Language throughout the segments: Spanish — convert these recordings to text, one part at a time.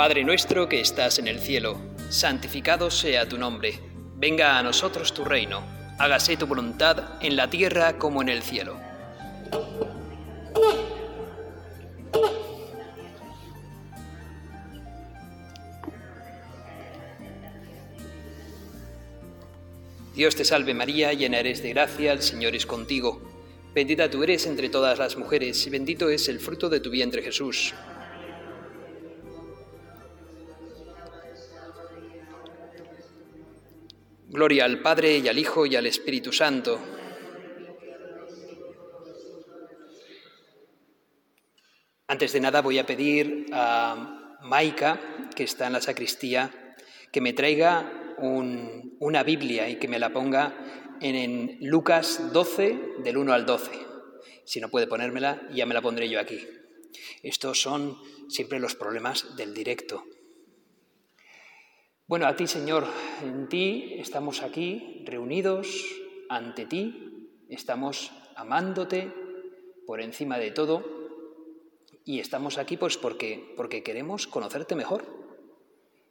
Padre nuestro que estás en el cielo, santificado sea tu nombre, venga a nosotros tu reino, hágase tu voluntad en la tierra como en el cielo. Dios te salve María, llena eres de gracia, el Señor es contigo. Bendita tú eres entre todas las mujeres y bendito es el fruto de tu vientre Jesús. Gloria al Padre y al Hijo y al Espíritu Santo. Antes de nada voy a pedir a Maika, que está en la sacristía, que me traiga una Biblia y que me la ponga en, Lucas 12, del 1 al 12. Si no puede ponérmela, ya me la pondré yo aquí. Estos son siempre los problemas del directo. Bueno, a ti, Señor, en ti estamos aquí reunidos ante ti, estamos amándote por encima de todo y estamos aquí pues porque, porque queremos conocerte mejor,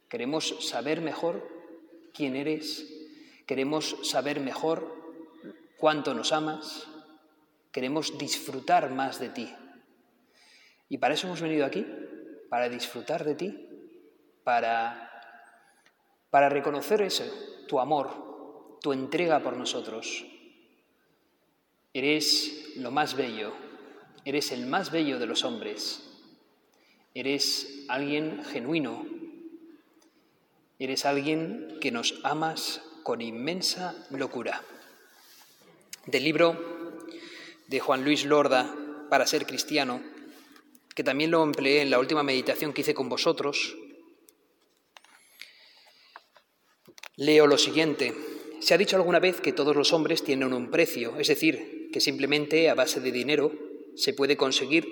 queremos saber mejor quién eres, queremos saber mejor cuánto nos amas, queremos disfrutar más de ti. Y para eso hemos venido aquí, para disfrutar de ti, para, para reconocer ese, tu amor, tu entrega por nosotros. Eres lo más bello, eres el más bello de los hombres, eres alguien genuino, Eres alguien que nos amas con inmensa locura. Del libro de Juan Luis Lorda, Para ser cristiano, que también lo empleé en la última meditación que hice con vosotros, leo lo siguiente. Se ha dicho alguna vez que todos los hombres tienen un precio, es decir, que simplemente a base de dinero se puede conseguir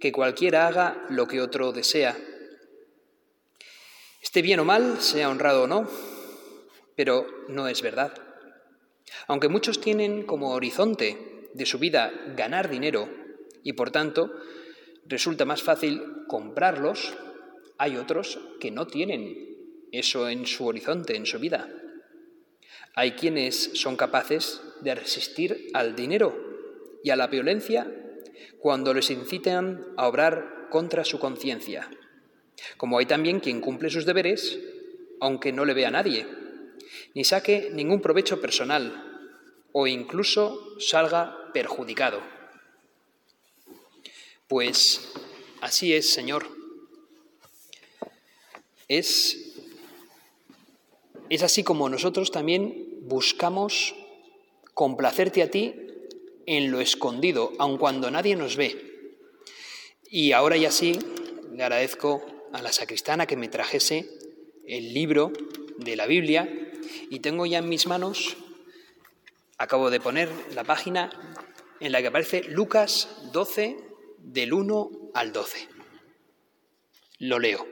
que cualquiera haga lo que otro desea esté bien o mal, sea honrado o no, pero no es verdad. Aunque muchos tienen como horizonte de su vida ganar dinero y por tanto resulta más fácil comprarlos, hay otros que no tienen eso en su horizonte, en su vida. Hay quienes son capaces de resistir al dinero y a la violencia cuando les incitan a obrar contra su conciencia. Como hay también quien cumple sus deberes aunque no le vea nadie, ni saque ningún provecho personal o incluso salga perjudicado. Pues así es, Señor. Es, es así como nosotros también buscamos complacerte a ti en lo escondido, aun cuando nadie nos ve. Y ahora y así le agradezco a la sacristana que me trajese el libro de la Biblia y tengo ya en mis manos, acabo de poner la página en la que aparece Lucas 12 del 1 al 12. Lo leo.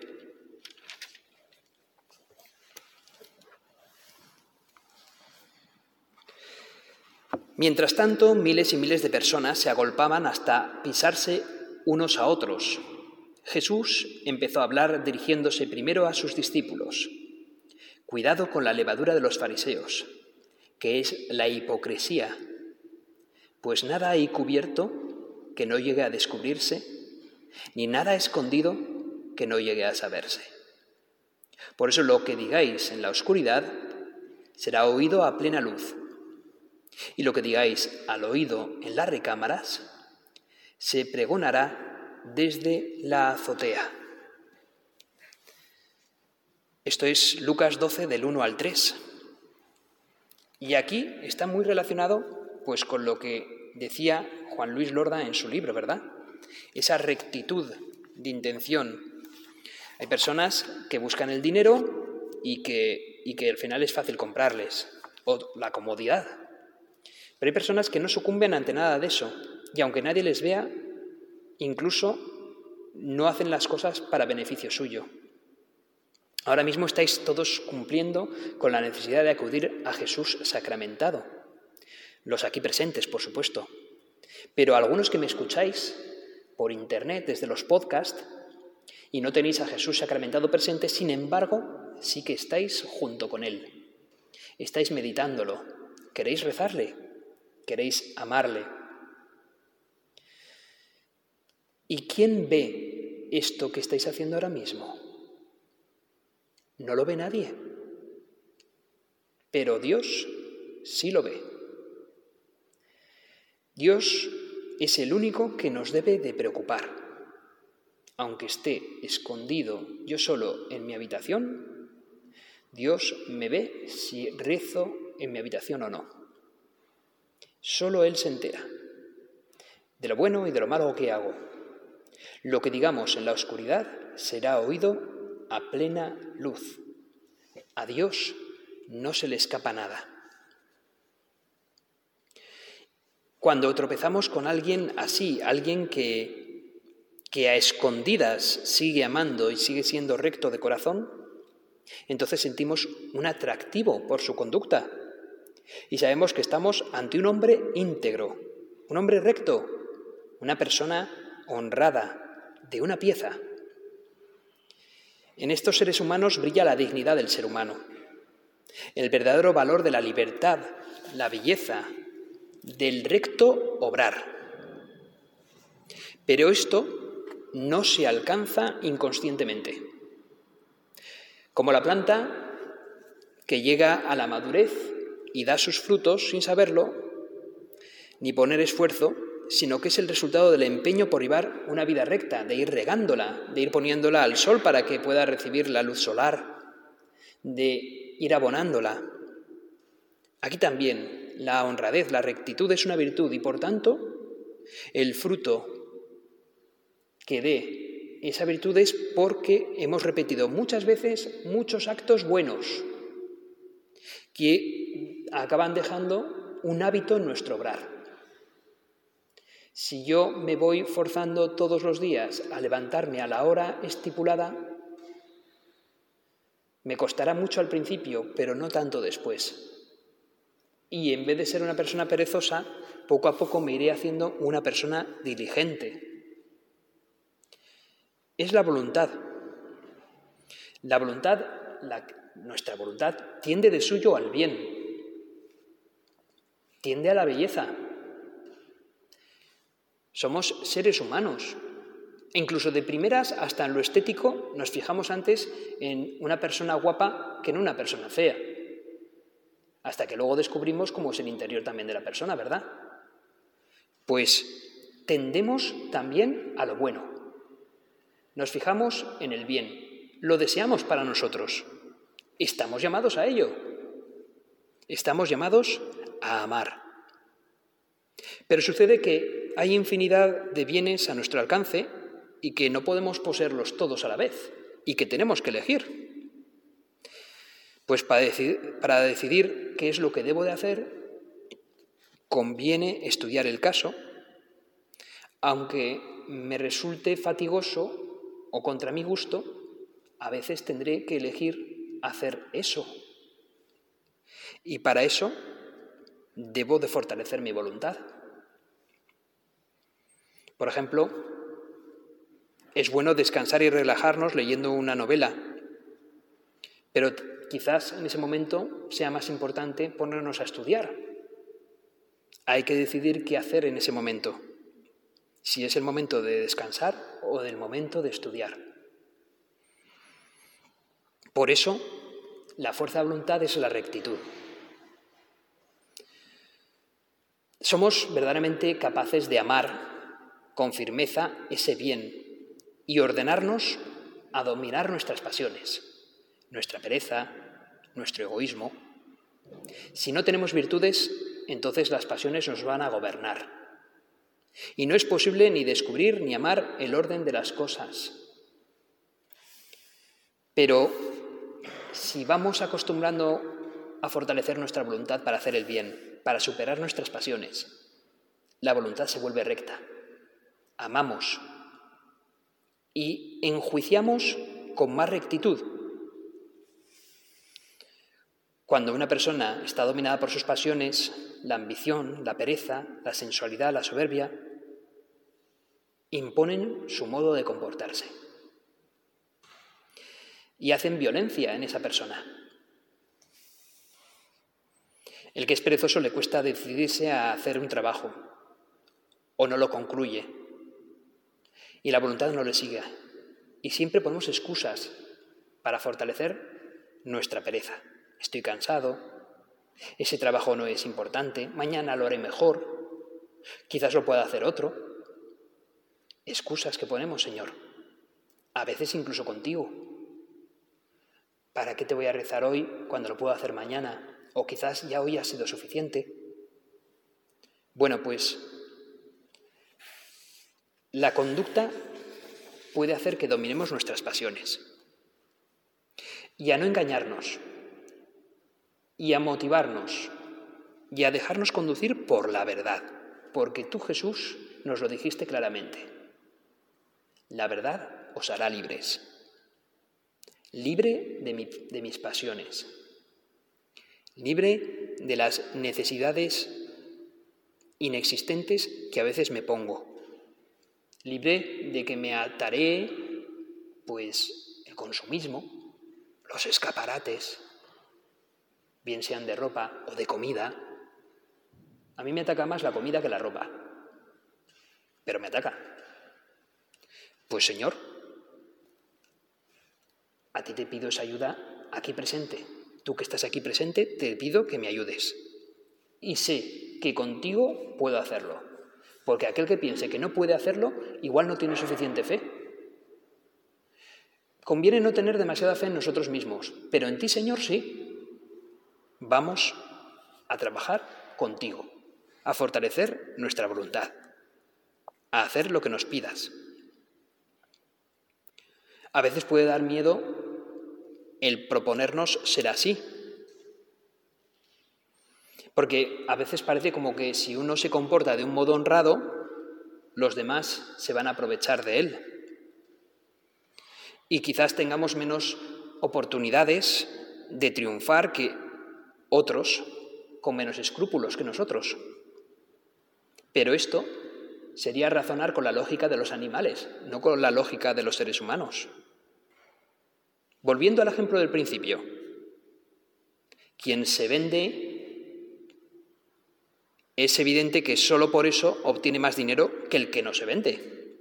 Mientras tanto, miles y miles de personas se agolpaban hasta pisarse unos a otros Jesús empezó a hablar dirigiéndose primero a sus discípulos. Cuidado con la levadura de los fariseos, que es la hipocresía, pues nada hay cubierto que no llegue a descubrirse, ni nada escondido que no llegue a saberse. Por eso lo que digáis en la oscuridad será oído a plena luz, y lo que digáis al oído en las recámaras se pregonará desde la azotea. Esto es Lucas 12 del 1 al 3. Y aquí está muy relacionado pues con lo que decía Juan Luis Lorda en su libro, ¿verdad? Esa rectitud de intención. Hay personas que buscan el dinero y que, y que al final es fácil comprarles, o la comodidad. Pero hay personas que no sucumben ante nada de eso, y aunque nadie les vea, incluso no hacen las cosas para beneficio suyo. Ahora mismo estáis todos cumpliendo con la necesidad de acudir a Jesús sacramentado. Los aquí presentes, por supuesto. Pero algunos que me escucháis por internet, desde los podcasts, y no tenéis a Jesús sacramentado presente, sin embargo, sí que estáis junto con Él. Estáis meditándolo. ¿Queréis rezarle? ¿Queréis amarle? ¿Y quién ve esto que estáis haciendo ahora mismo? No lo ve nadie. Pero Dios sí lo ve. Dios es el único que nos debe de preocupar. Aunque esté escondido yo solo en mi habitación, Dios me ve si rezo en mi habitación o no. Solo Él se entera de lo bueno y de lo malo que hago. Lo que digamos en la oscuridad será oído a plena luz. A Dios no se le escapa nada. Cuando tropezamos con alguien así, alguien que, que a escondidas sigue amando y sigue siendo recto de corazón, entonces sentimos un atractivo por su conducta y sabemos que estamos ante un hombre íntegro, un hombre recto, una persona honrada, de una pieza. En estos seres humanos brilla la dignidad del ser humano, el verdadero valor de la libertad, la belleza, del recto obrar. Pero esto no se alcanza inconscientemente. Como la planta que llega a la madurez y da sus frutos sin saberlo, ni poner esfuerzo, sino que es el resultado del empeño por llevar una vida recta, de ir regándola, de ir poniéndola al sol para que pueda recibir la luz solar, de ir abonándola. Aquí también la honradez, la rectitud es una virtud y por tanto el fruto que dé esa virtud es porque hemos repetido muchas veces muchos actos buenos que acaban dejando un hábito en nuestro obrar. Si yo me voy forzando todos los días a levantarme a la hora estipulada, me costará mucho al principio, pero no tanto después. Y en vez de ser una persona perezosa, poco a poco me iré haciendo una persona diligente. Es la voluntad. La voluntad, nuestra voluntad, tiende de suyo al bien, tiende a la belleza. Somos seres humanos. E incluso de primeras, hasta en lo estético, nos fijamos antes en una persona guapa que en una persona fea hasta que luego descubrimos cómo es el interior también de la persona, ¿verdad? Pues tendemos también a lo bueno. Nos fijamos en el bien, lo deseamos para nosotros. Estamos llamados a ello. Estamos llamados a amar. Pero sucede que hay infinidad de bienes a nuestro alcance y que no podemos poseerlos todos a la vez y que tenemos que elegir. Pues para decidir, qué es lo que debo de hacer, conviene estudiar el caso, aunque me resulte fatigoso o contra mi gusto, a veces tendré que elegir hacer eso. Y para eso debo de fortalecer mi voluntad. Por ejemplo, es bueno descansar y relajarnos leyendo una novela, pero quizás en ese momento sea más importante ponernos a estudiar. Hay que decidir qué hacer en ese momento, si es el momento de descansar o del momento de estudiar. Por eso, la fuerza de voluntad es la rectitud. Somos verdaderamente capaces de amar con firmeza ese bien y ordenarnos a dominar nuestras pasiones nuestra pereza, nuestro egoísmo. Si no tenemos virtudes, entonces las pasiones nos van a gobernar. Y no es posible ni descubrir ni amar el orden de las cosas. Pero si vamos acostumbrando a fortalecer nuestra voluntad para hacer el bien, para superar nuestras pasiones, la voluntad se vuelve recta. Amamos y enjuiciamos con más rectitud cuando una persona está dominada por sus pasiones, la ambición, la pereza, la sensualidad, la soberbia, imponen su modo de comportarse. Y hacen violencia en esa persona. El que es perezoso le cuesta decidirse a hacer un trabajo o no lo concluye y la voluntad no le sigue. Y siempre ponemos excusas para fortalecer nuestra pereza. Estoy cansado, ese trabajo no es importante, mañana lo haré mejor, quizás lo pueda hacer otro. Excusas que ponemos, Señor, a veces incluso contigo. ¿Para qué te voy a rezar hoy cuando lo puedo hacer mañana? O quizás ya hoy ha sido suficiente. Bueno, pues la conducta puede hacer que dominemos nuestras pasiones y a no engañarnos y a motivarnos y a dejarnos conducir por la verdad, porque tú Jesús nos lo dijiste claramente. La verdad os hará libres, libre de, mis pasiones, libre de las necesidades inexistentes que a veces me pongo, libre de que me ataré pues el consumismo, los escaparates, bien sean de ropa o de comida. A mí me ataca más la comida que la ropa, pero me ataca. Pues Señor, a ti te pido esa ayuda aquí presente tú que estás aquí presente, te pido que me ayudes. Y sé que contigo puedo hacerlo. Porque aquel que piense que no puede hacerlo, igual no tiene suficiente fe. Conviene no tener demasiada fe en nosotros mismos, pero en ti, Señor, sí. Vamos a trabajar contigo, a fortalecer nuestra voluntad, a hacer lo que nos pidas. A veces puede dar miedo el proponernos ser así. Porque a veces parece como que si uno se comporta de un modo honrado, los demás se van a aprovechar de él. Y quizás tengamos menos oportunidades de triunfar que otros con menos escrúpulos que nosotros. Pero esto sería razonar con la lógica de los animales, no con la lógica de los seres humanos. Volviendo al ejemplo del principio, quien se vende es evidente que solo por eso obtiene más dinero que el que no se vende.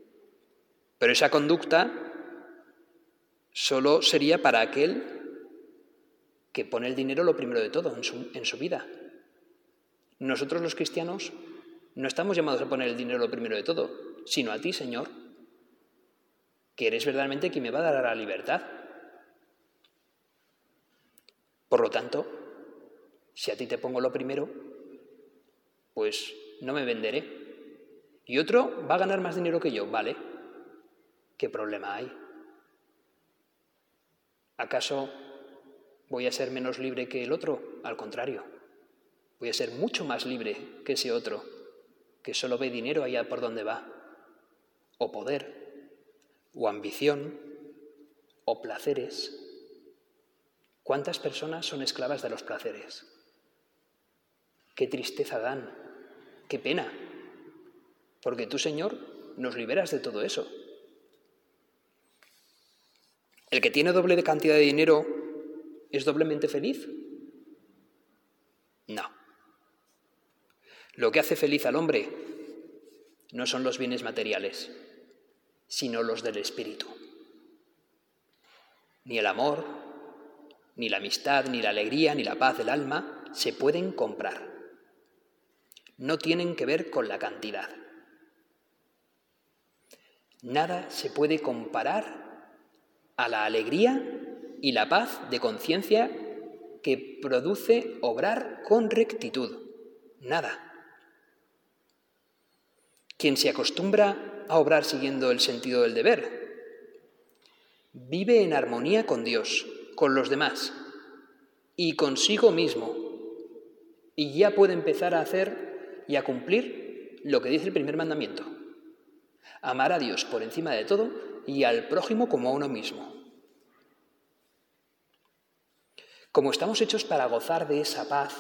Pero esa conducta solo sería para aquel que pone el dinero lo primero de todo en su, en su vida. Nosotros los cristianos no estamos llamados a poner el dinero lo primero de todo, sino a ti, Señor, que eres verdaderamente quien me va a dar la libertad. Por lo tanto, si a ti te pongo lo primero, pues no me venderé. Y otro va a ganar más dinero que yo, ¿vale? ¿Qué problema hay? ¿Acaso voy a ser menos libre que el otro? Al contrario, voy a ser mucho más libre que ese otro, que solo ve dinero allá por donde va, o poder, o ambición, o placeres ¿Cuántas personas son esclavas de los placeres? Qué tristeza dan, qué pena, porque tú, Señor, nos liberas de todo eso. ¿El que tiene doble de cantidad de dinero es doblemente feliz? No. Lo que hace feliz al hombre no son los bienes materiales, sino los del espíritu. Ni el amor, ni la amistad, ni la alegría, ni la paz del alma se pueden comprar. No tienen que ver con la cantidad. Nada se puede comparar a la alegría y la paz de conciencia que produce obrar con rectitud. Nada. Quien se acostumbra a obrar siguiendo el sentido del deber, vive en armonía con Dios con los demás y consigo mismo. Y ya puede empezar a hacer y a cumplir lo que dice el primer mandamiento. Amar a Dios por encima de todo y al prójimo como a uno mismo. Como estamos hechos para gozar de esa paz,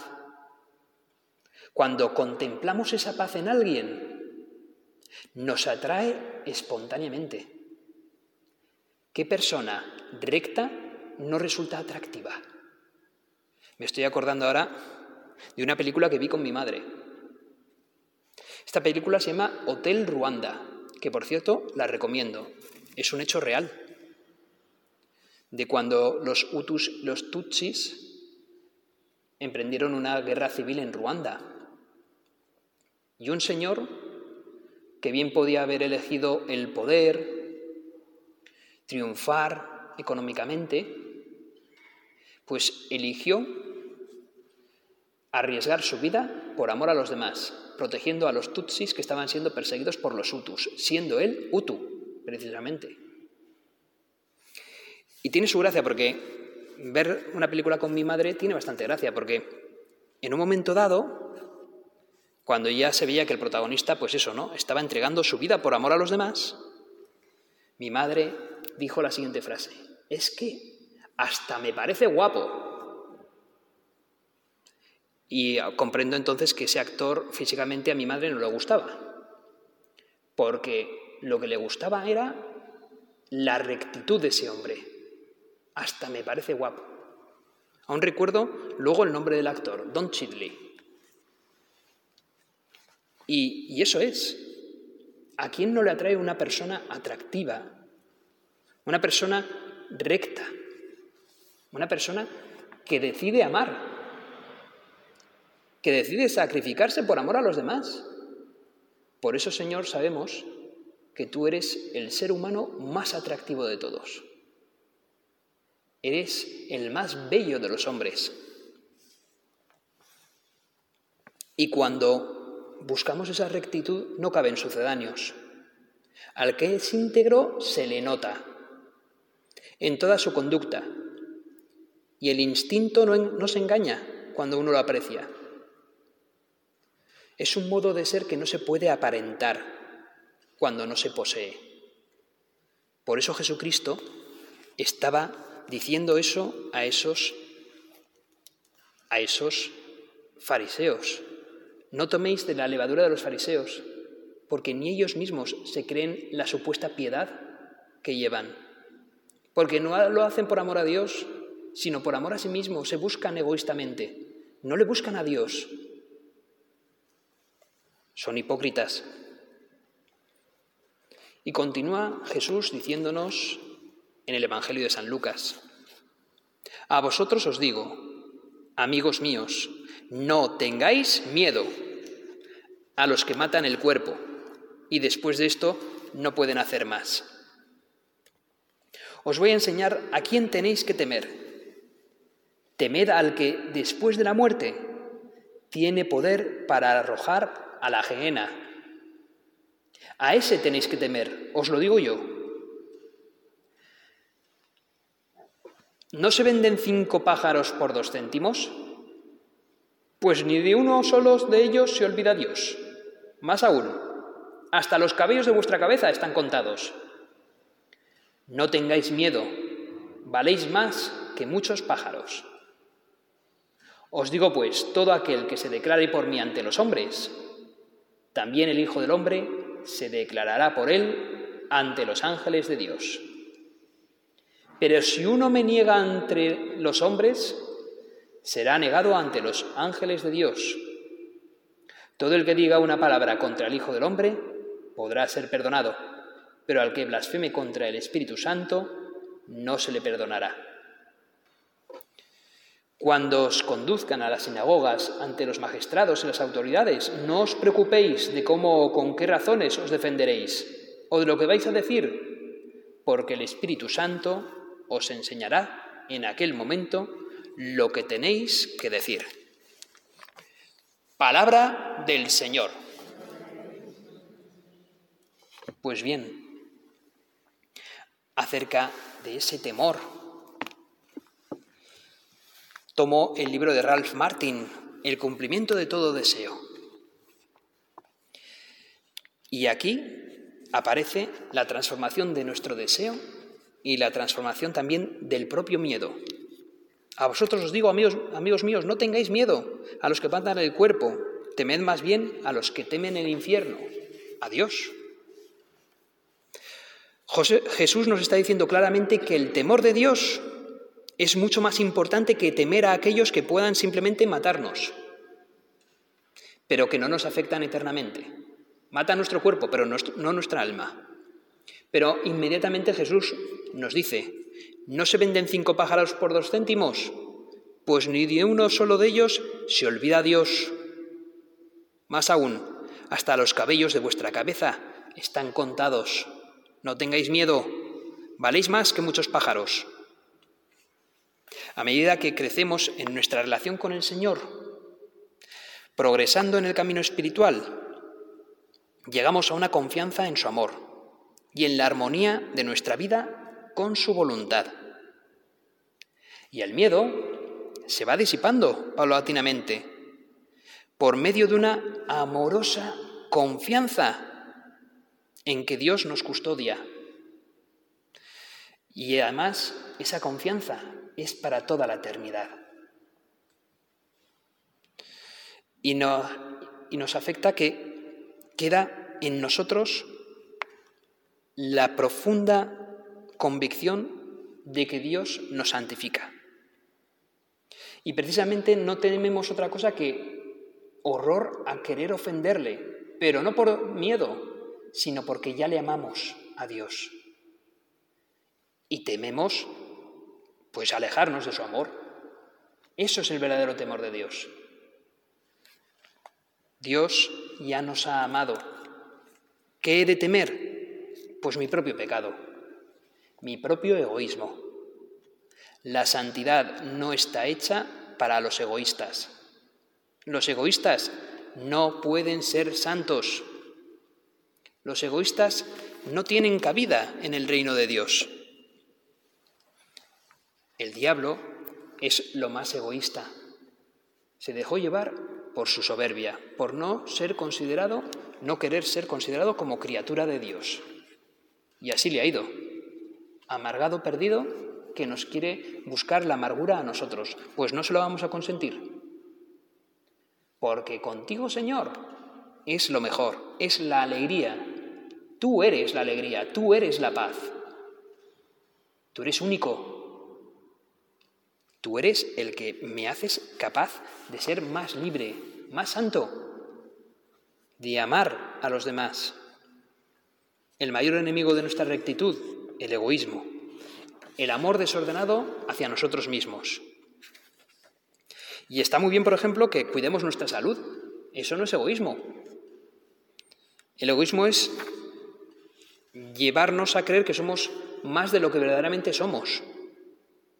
cuando contemplamos esa paz en alguien, nos atrae espontáneamente. ¿Qué persona recta no resulta atractiva. Me estoy acordando ahora de una película que vi con mi madre. Esta película se llama Hotel Ruanda, que por cierto la recomiendo. Es un hecho real. De cuando los Hutus, los Tutsis, emprendieron una guerra civil en Ruanda. Y un señor que bien podía haber elegido el poder, triunfar económicamente, pues eligió arriesgar su vida por amor a los demás, protegiendo a los Tutsis que estaban siendo perseguidos por los Hutus, siendo él Hutu, precisamente. Y tiene su gracia porque ver una película con mi madre tiene bastante gracia, porque en un momento dado, cuando ya se veía que el protagonista, pues eso, ¿no? Estaba entregando su vida por amor a los demás, mi madre dijo la siguiente frase, es que hasta me parece guapo. Y comprendo entonces que ese actor físicamente a mi madre no le gustaba, porque lo que le gustaba era la rectitud de ese hombre. Hasta me parece guapo. Aún recuerdo luego el nombre del actor, Don Chidley. Y, y eso es. ¿A quién no le atrae una persona atractiva? Una persona recta. Una persona que decide amar que decide sacrificarse por amor a los demás. Por eso, Señor, sabemos que tú eres el ser humano más atractivo de todos. Eres el más bello de los hombres. Y cuando buscamos esa rectitud no caben sucedáneos. Al que es íntegro se le nota en toda su conducta. Y el instinto no, se engaña cuando uno lo aprecia. Es un modo de ser que no se puede aparentar cuando no se posee. Por eso Jesucristo estaba diciendo eso a esos a esos fariseos. No toméis de la levadura de los fariseos, porque ni ellos mismos se creen la supuesta piedad que llevan. Porque no lo hacen por amor a Dios, sino por amor a sí mismos, se buscan egoístamente. No le buscan a Dios, son hipócritas. Y continúa Jesús diciéndonos en el Evangelio de San Lucas, a vosotros os digo, amigos míos, no tengáis miedo a los que matan el cuerpo y después de esto no pueden hacer más. Os voy a enseñar a quién tenéis que temer. Temed al que después de la muerte tiene poder para arrojar a la gehenna. A ese tenéis que temer, os lo digo yo. ¿No se venden cinco pájaros por dos céntimos? Pues ni de uno solo de ellos se olvida Dios. Más aún, hasta los cabellos de vuestra cabeza están contados. No tengáis miedo, valéis más que muchos pájaros. Os digo pues, todo aquel que se declare por mí ante los hombres, también el Hijo del Hombre se declarará por él ante los ángeles de Dios. Pero si uno me niega entre los hombres, será negado ante los ángeles de Dios. Todo el que diga una palabra contra el Hijo del Hombre podrá ser perdonado, pero al que blasfeme contra el Espíritu Santo no se le perdonará. Cuando os conduzcan a las sinagogas ante los magistrados y las autoridades, no os preocupéis de cómo o con qué razones os defenderéis o de lo que vais a decir, porque el Espíritu Santo os enseñará en aquel momento lo que tenéis que decir. Palabra del Señor. Pues bien, acerca de ese temor tomó el libro de Ralph Martin, El cumplimiento de todo deseo. Y aquí aparece la transformación de nuestro deseo y la transformación también del propio miedo. A vosotros os digo, amigos, amigos míos, no tengáis miedo a los que matan el cuerpo, temed más bien a los que temen el infierno, a Dios. Jesús nos está diciendo claramente que el temor de Dios es mucho más importante que temer a aquellos que puedan simplemente matarnos, pero que no nos afectan eternamente. Mata nuestro cuerpo, pero no nuestra alma. Pero inmediatamente Jesús nos dice, ¿no se venden cinco pájaros por dos céntimos? Pues ni de uno solo de ellos se olvida Dios. Más aún, hasta los cabellos de vuestra cabeza están contados. No tengáis miedo, valéis más que muchos pájaros. A medida que crecemos en nuestra relación con el Señor, progresando en el camino espiritual, llegamos a una confianza en su amor y en la armonía de nuestra vida con su voluntad. Y el miedo se va disipando paulatinamente por medio de una amorosa confianza en que Dios nos custodia. Y además esa confianza es para toda la eternidad. Y, y nos afecta que queda en nosotros la profunda convicción de que Dios nos santifica. Y precisamente no tememos otra cosa que horror a querer ofenderle, pero no por miedo, sino porque ya le amamos a Dios. Y tememos pues alejarnos de su amor. Eso es el verdadero temor de Dios. Dios ya nos ha amado. ¿Qué he de temer? Pues mi propio pecado, mi propio egoísmo. La santidad no está hecha para los egoístas. Los egoístas no pueden ser santos. Los egoístas no tienen cabida en el reino de Dios. El diablo es lo más egoísta. Se dejó llevar por su soberbia, por no ser considerado, no querer ser considerado como criatura de Dios. Y así le ha ido. Amargado, perdido, que nos quiere buscar la amargura a nosotros. Pues no se lo vamos a consentir. Porque contigo, Señor, es lo mejor, es la alegría. Tú eres la alegría, tú eres la paz. Tú eres único, Tú eres el que me haces capaz de ser más libre, más santo, de amar a los demás. El mayor enemigo de nuestra rectitud, el egoísmo, el amor desordenado hacia nosotros mismos. Y está muy bien, por ejemplo, que cuidemos nuestra salud. Eso no es egoísmo. El egoísmo es llevarnos a creer que somos más de lo que verdaderamente somos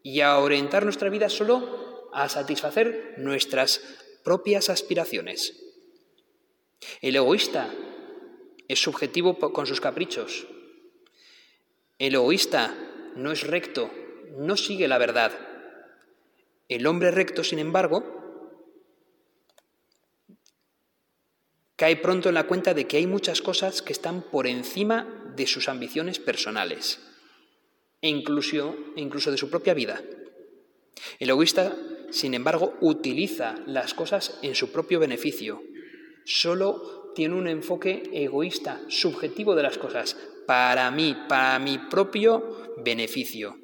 y a orientar nuestra vida solo a satisfacer nuestras propias aspiraciones. El egoísta es subjetivo con sus caprichos. El egoísta no es recto, no sigue la verdad. El hombre recto, sin embargo, cae pronto en la cuenta de que hay muchas cosas que están por encima de sus ambiciones personales e incluso, incluso de su propia vida. El egoísta, sin embargo, utiliza las cosas en su propio beneficio. Solo tiene un enfoque egoísta, subjetivo de las cosas, para mí, para mi propio beneficio.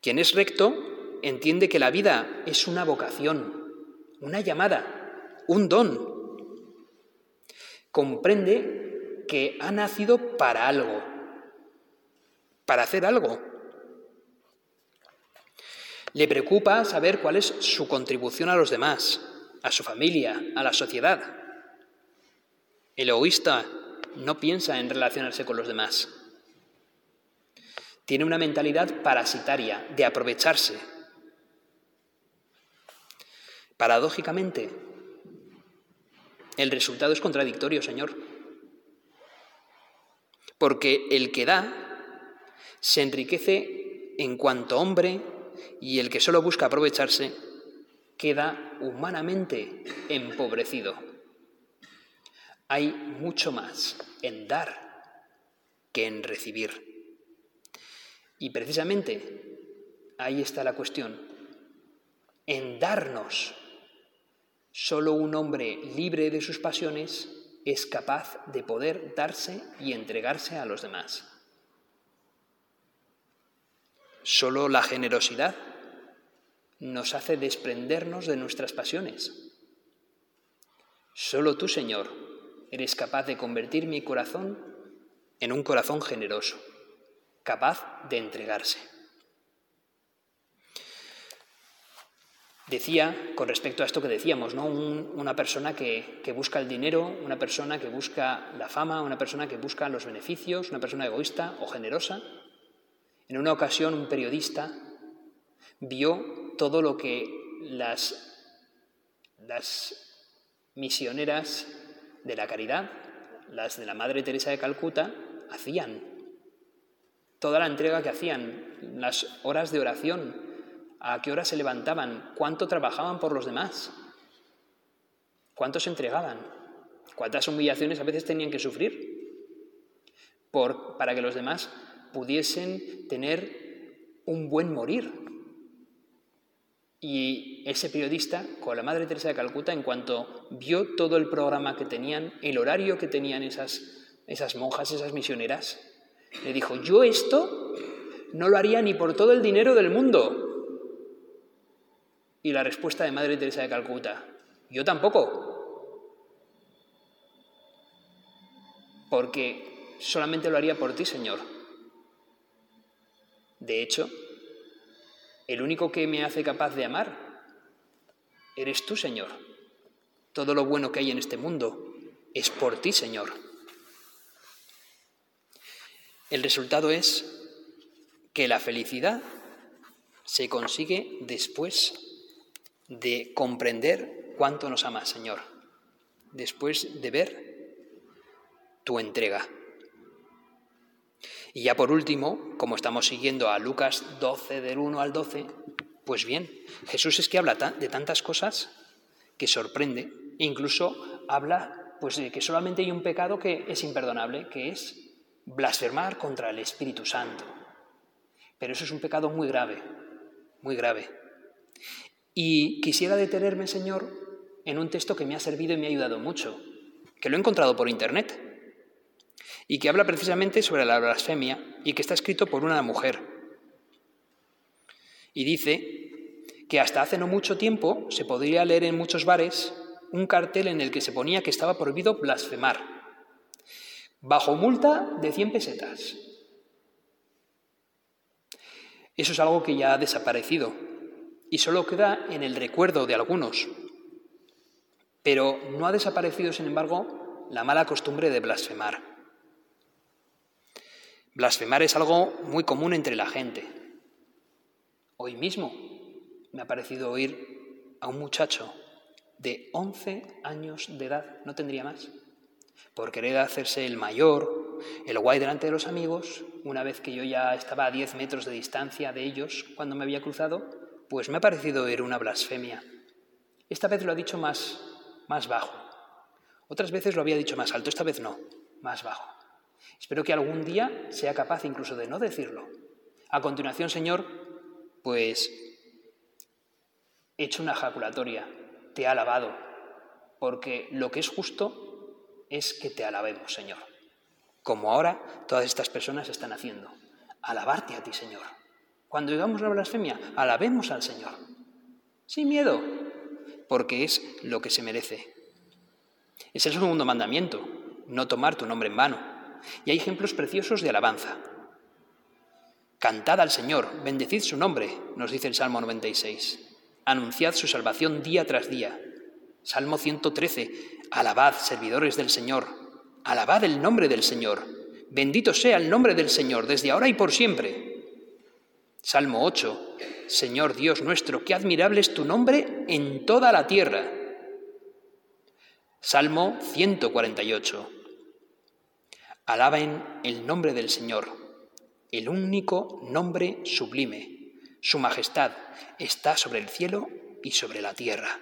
Quien es recto entiende que la vida es una vocación, una llamada, un don. Comprende que ha nacido para algo, para hacer algo. Le preocupa saber cuál es su contribución a los demás, a su familia, a la sociedad. El egoísta no piensa en relacionarse con los demás. Tiene una mentalidad parasitaria, de aprovecharse. Paradójicamente, el resultado es contradictorio, Señor. Porque el que da se enriquece en cuanto hombre y el que solo busca aprovecharse queda humanamente empobrecido. Hay mucho más en dar que en recibir. Y precisamente ahí está la cuestión. En darnos, solo un hombre libre de sus pasiones es capaz de poder darse y entregarse a los demás. Solo la generosidad nos hace desprendernos de nuestras pasiones. Solo tú, Señor, eres capaz de convertir mi corazón en un corazón generoso, capaz de entregarse. Decía, con respecto a esto que decíamos, ¿no? una persona que, que, busca el dinero, una persona que busca la fama, una persona que busca los beneficios, una persona egoísta o generosa. En una ocasión un periodista vio todo lo que las, las misioneras de la caridad, las de la Madre Teresa de Calcuta, hacían. Toda la entrega que hacían, las horas de oración, a qué hora se levantaban, cuánto trabajaban por los demás, cuánto se entregaban, cuántas humillaciones a veces tenían que sufrir por, para que los demás pudiesen tener un buen morir. Y ese periodista, con la Madre Teresa de Calcuta, en cuanto vio todo el programa que tenían, el horario que tenían esas, esas monjas, esas misioneras, le dijo, yo esto no lo haría ni por todo el dinero del mundo. Y la respuesta de Madre Teresa de Calcuta, yo tampoco, porque solamente lo haría por ti, Señor. De hecho, el único que me hace capaz de amar eres tú, Señor. Todo lo bueno que hay en este mundo es por ti, Señor. El resultado es que la felicidad se consigue después de comprender cuánto nos amas, Señor, después de ver tu entrega. Y ya por último, como estamos siguiendo a Lucas 12 del 1 al 12, pues bien, Jesús es que habla de tantas cosas que sorprende incluso habla pues de que solamente hay un pecado que es imperdonable, que es blasfemar contra el Espíritu Santo. Pero eso es un pecado muy grave, muy grave. Y quisiera detenerme, Señor, en un texto que me ha servido y me ha ayudado mucho, que lo he encontrado por Internet, y que habla precisamente sobre la blasfemia y que está escrito por una mujer. Y dice que hasta hace no mucho tiempo se podría leer en muchos bares un cartel en el que se ponía que estaba prohibido blasfemar, bajo multa de 100 pesetas. Eso es algo que ya ha desaparecido, y solo queda en el recuerdo de algunos. Pero no ha desaparecido, sin embargo, la mala costumbre de blasfemar. Blasfemar es algo muy común entre la gente. Hoy mismo me ha parecido oír a un muchacho de 11 años de edad, no tendría más, por querer hacerse el mayor, el guay delante de los amigos, una vez que yo ya estaba a 10 metros de distancia de ellos cuando me había cruzado, pues me ha parecido oír una blasfemia. Esta vez lo ha dicho más, más bajo. Otras veces lo había dicho más alto, esta vez no, más bajo. Espero que algún día sea capaz incluso de no decirlo. A continuación, Señor, pues he hecho una ejaculatoria, te he alabado, porque lo que es justo es que te alabemos, Señor, como ahora todas estas personas están haciendo. Alabarte a ti, Señor. Cuando digamos la blasfemia, alabemos al Señor, sin miedo, porque es lo que se merece. Es el segundo mandamiento, no tomar tu nombre en vano. Y hay ejemplos preciosos de alabanza. Cantad al Señor, bendecid su nombre, nos dice el Salmo 96. Anunciad su salvación día tras día. Salmo 113. Alabad, servidores del Señor. Alabad el nombre del Señor. Bendito sea el nombre del Señor, desde ahora y por siempre. Salmo 8. Señor Dios nuestro, qué admirable es tu nombre en toda la tierra. Salmo 148. Alaben el nombre del Señor, el único nombre sublime. Su majestad está sobre el cielo y sobre la tierra.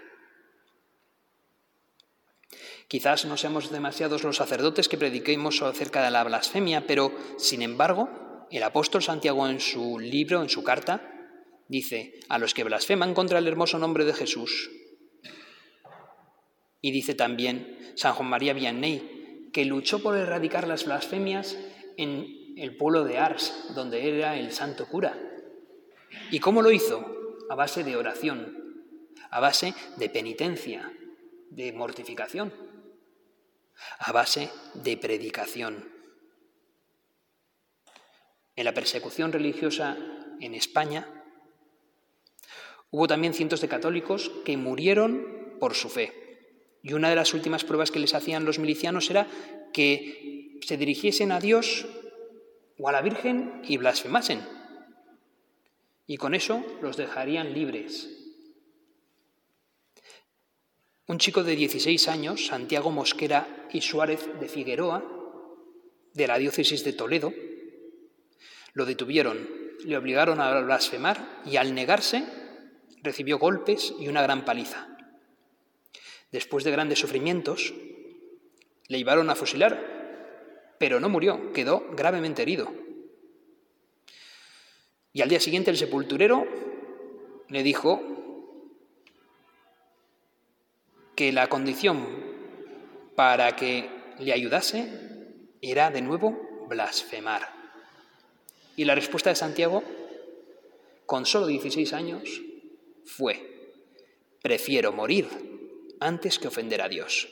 Quizás no seamos demasiados los sacerdotes que prediquemos acerca de la blasfemia, pero, sin embargo, el apóstol Santiago en su libro, en su carta, dice, a los que blasfeman contra el hermoso nombre de Jesús. Y dice también San Juan María Vianney, que luchó por erradicar las blasfemias en el pueblo de Ars, donde era el santo cura. ¿Y cómo lo hizo? A base de oración, a base de penitencia, de mortificación, a base de predicación. En la persecución religiosa en España hubo también cientos de católicos que murieron por su fe. Y una de las últimas pruebas que les hacían los milicianos era que se dirigiesen a Dios o a la Virgen y blasfemasen. Y con eso los dejarían libres. Un chico de 16 años, Santiago Mosquera y Suárez de Figueroa, de la diócesis de Toledo, lo detuvieron, le obligaron a blasfemar y al negarse recibió golpes y una gran paliza. Después de grandes sufrimientos, le llevaron a fusilar, pero no murió, quedó gravemente herido. Y al día siguiente el sepulturero le dijo que la condición para que le ayudase era de nuevo blasfemar. Y la respuesta de Santiago, con solo 16 años, fue, prefiero morir antes que ofender a Dios.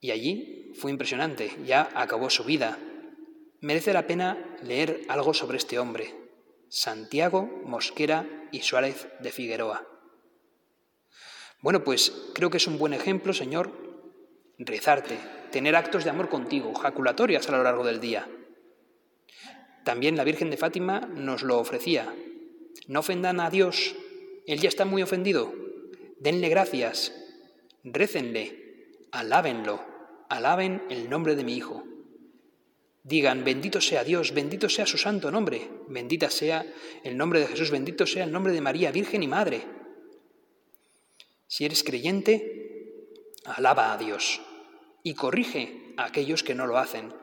Y allí fue impresionante, ya acabó su vida. Merece la pena leer algo sobre este hombre, Santiago Mosquera y Suárez de Figueroa. Bueno, pues creo que es un buen ejemplo, Señor, rezarte, tener actos de amor contigo, jaculatorias a lo largo del día. También la Virgen de Fátima nos lo ofrecía. No ofendan a Dios, Él ya está muy ofendido. Denle gracias, récenle, alábenlo, alaben el nombre de mi Hijo. Digan, bendito sea Dios, bendito sea su santo nombre, bendita sea el nombre de Jesús, bendito sea el nombre de María, Virgen y Madre. Si eres creyente, alaba a Dios y corrige a aquellos que no lo hacen.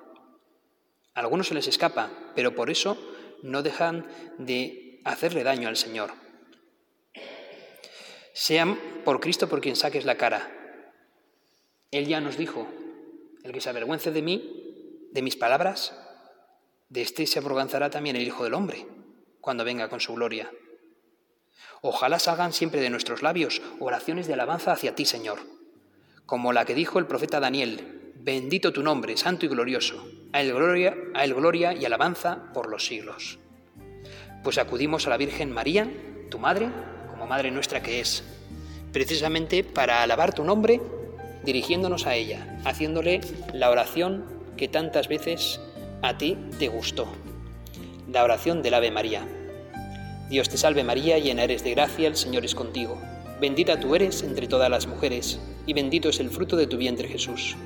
A algunos se les escapa, pero por eso no dejan de hacerle daño al Señor. Sean por Cristo por quien saques la cara. Él ya nos dijo, el que se avergüence de mí, de mis palabras, de éste se avergonzará también el Hijo del Hombre, cuando venga con su gloria. Ojalá salgan siempre de nuestros labios oraciones de alabanza hacia ti, Señor, como la que dijo el profeta Daniel, Bendito tu nombre, santo y glorioso, a él gloria, a él gloria y alabanza por los siglos. Pues acudimos a la Virgen María, tu madre, como madre nuestra que es, precisamente para alabar tu nombre, dirigiéndonos a ella, haciéndole la oración que tantas veces a ti te gustó, la oración del Ave María. Dios te salve María, llena eres de gracia, el Señor es contigo. Bendita tú eres entre todas las mujeres, y bendito es el fruto de tu vientre Jesús.